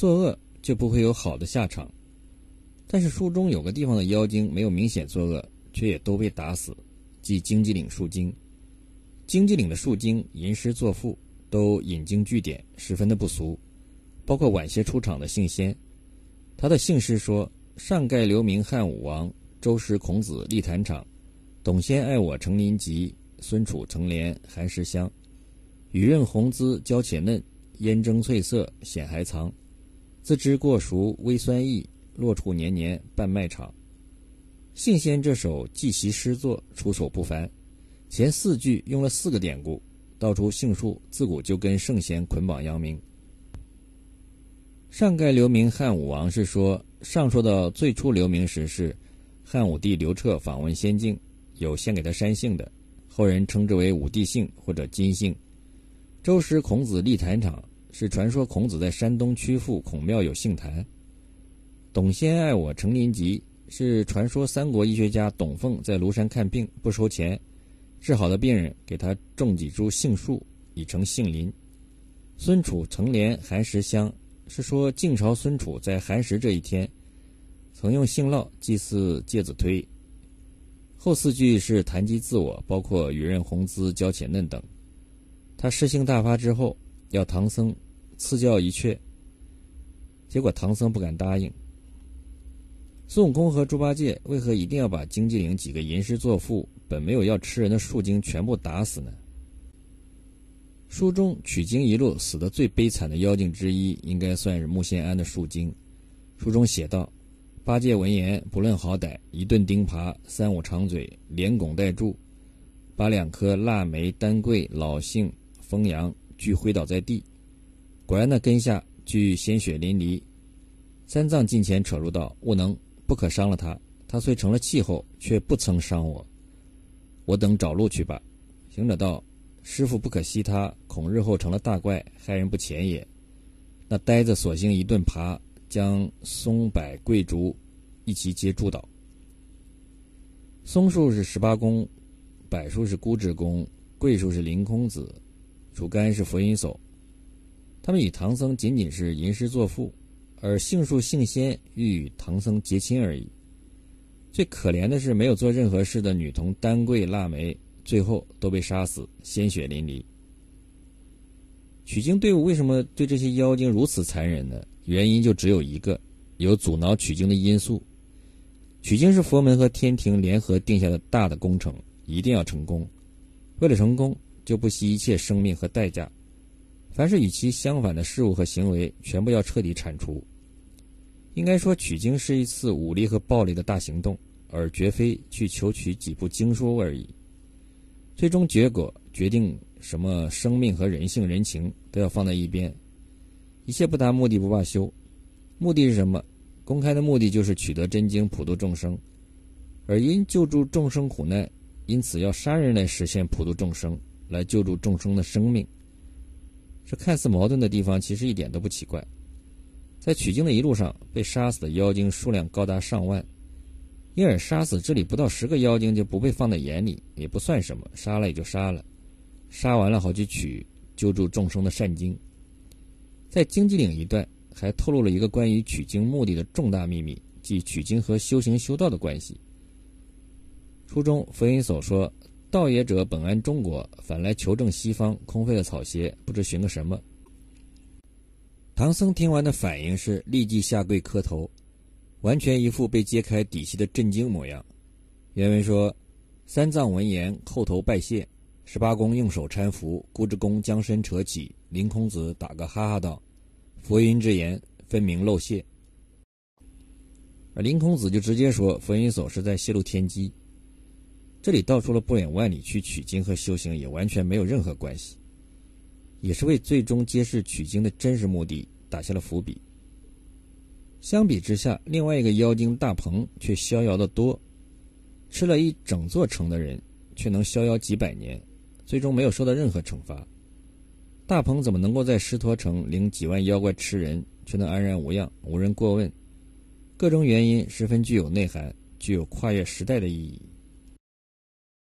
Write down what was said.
作恶就不会有好的下场。但是书中有个地方的妖精没有明显作恶，却也都被打死，即荆棘岭树精。荆棘岭的树精吟诗作赋，都引经据典，十分的不俗。包括晚些出场的姓仙，他的姓诗说：“上盖留名汉武王，周时孔子立坛场，董先爱我成林集，孙楚成莲寒食香。雨润红姿娇且嫩，烟蒸翠色显还藏。自知过熟微酸意，落处年年半麦场。”姓仙这首记习诗作出手不凡，前四句用了四个典故，道出杏树自古就跟圣贤捆绑扬名。上盖留名汉武王是说，上说到最初留名时是汉武帝刘彻访问仙境，有献给他山姓的，后人称之为武帝姓或者金姓。周时孔子立坛场是传说孔子在山东曲阜孔庙有杏坛。董先爱我成林集是传说三国医学家董奉在庐山看病不收钱，治好的病人给他种几株杏树以成杏林。孙楚成莲寒食香。是说晋朝孙楚在寒食这一天，曾用杏酪祭祀介子推。后四句是谈及自我，包括与人红姿娇且嫩等。他诗兴大发之后，要唐僧赐教一阙，结果唐僧不敢答应。孙悟空和猪八戒为何一定要把荆棘岭几个吟诗作赋、本没有要吃人的树精全部打死呢？书中取经一路死得最悲惨的妖精之一，应该算是木仙庵的树精。书中写道：“八戒闻言不论好歹，一顿钉耙，三五长嘴，连拱带柱，把两颗腊梅、丹桂、老杏、枫杨俱挥倒在地。果然那根下俱鲜血淋漓。三藏近前扯入道：‘悟能，不可伤了他。他虽成了气候，却不曾伤我。我等找路去吧。’行者道。”师傅不可惜他，恐日后成了大怪，害人不浅也。那呆子索性一顿爬，将松柏桂竹一齐皆诛倒。松树是十八公，柏树是孤枝公，桂树是凌空子，竹竿是佛音叟。他们与唐僧仅仅是吟诗作赋，而杏树杏仙欲与唐僧结亲而已。最可怜的是没有做任何事的女童丹桂腊梅。最后都被杀死，鲜血淋漓。取经队伍为什么对这些妖精如此残忍呢？原因就只有一个，有阻挠取经的因素。取经是佛门和天庭联合定下的大的工程，一定要成功。为了成功，就不惜一切生命和代价。凡是与其相反的事物和行为，全部要彻底铲除。应该说，取经是一次武力和暴力的大行动，而绝非去求取几部经书而已。最终结果决定什么生命和人性、人情都要放在一边，一切不达目的不罢休。目的是什么？公开的目的就是取得真经，普度众生。而因救助众生苦难，因此要杀人来实现普度众生，来救助众生的生命。这看似矛盾的地方，其实一点都不奇怪。在取经的一路上，被杀死的妖精数量高达上万。因而杀死这里不到十个妖精就不被放在眼里，也不算什么，杀了也就杀了，杀完了好去取救助众生的善经。在荆棘岭一段还透露了一个关于取经目的的重大秘密，即取经和修行修道的关系。书中佛音所说：“道也者本安中国，反来求证西方，空费了草鞋，不知寻个什么。”唐僧听完的反应是立即下跪磕头。完全一副被揭开底细的震惊模样。原文说：“三藏闻言，叩头拜谢。十八公用手搀扶，孤之公将身扯起。林空子打个哈哈道：‘佛音之言，分明漏泄。’而林空子就直接说：‘佛音叟是在泄露天机。’这里道出了不远万里去取经和修行也完全没有任何关系，也是为最终揭示取经的真实目的打下了伏笔。”相比之下，另外一个妖精大鹏却逍遥的多，吃了一整座城的人，却能逍遥几百年，最终没有受到任何惩罚。大鹏怎么能够在狮驼城领几万妖怪吃人，却能安然无恙，无人过问？各种原因十分具有内涵，具有跨越时代的意义。